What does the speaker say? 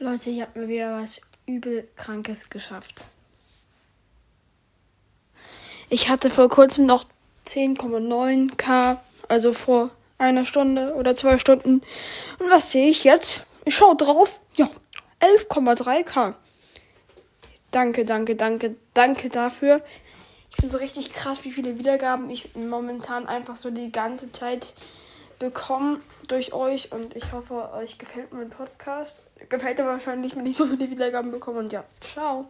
Leute, ich habe mir wieder was übel Krankes geschafft. Ich hatte vor kurzem noch 10,9k, also vor einer Stunde oder zwei Stunden. Und was sehe ich jetzt? Ich schaue drauf. Ja, 11,3k. Danke, danke, danke, danke dafür. Ich finde es richtig krass, wie viele Wiedergaben ich momentan einfach so die ganze Zeit bekomme durch euch. Und ich hoffe, euch gefällt mein Podcast. Gefällt er wahrscheinlich, wenn ich so viele Wiedergaben bekomme. Und ja, ciao.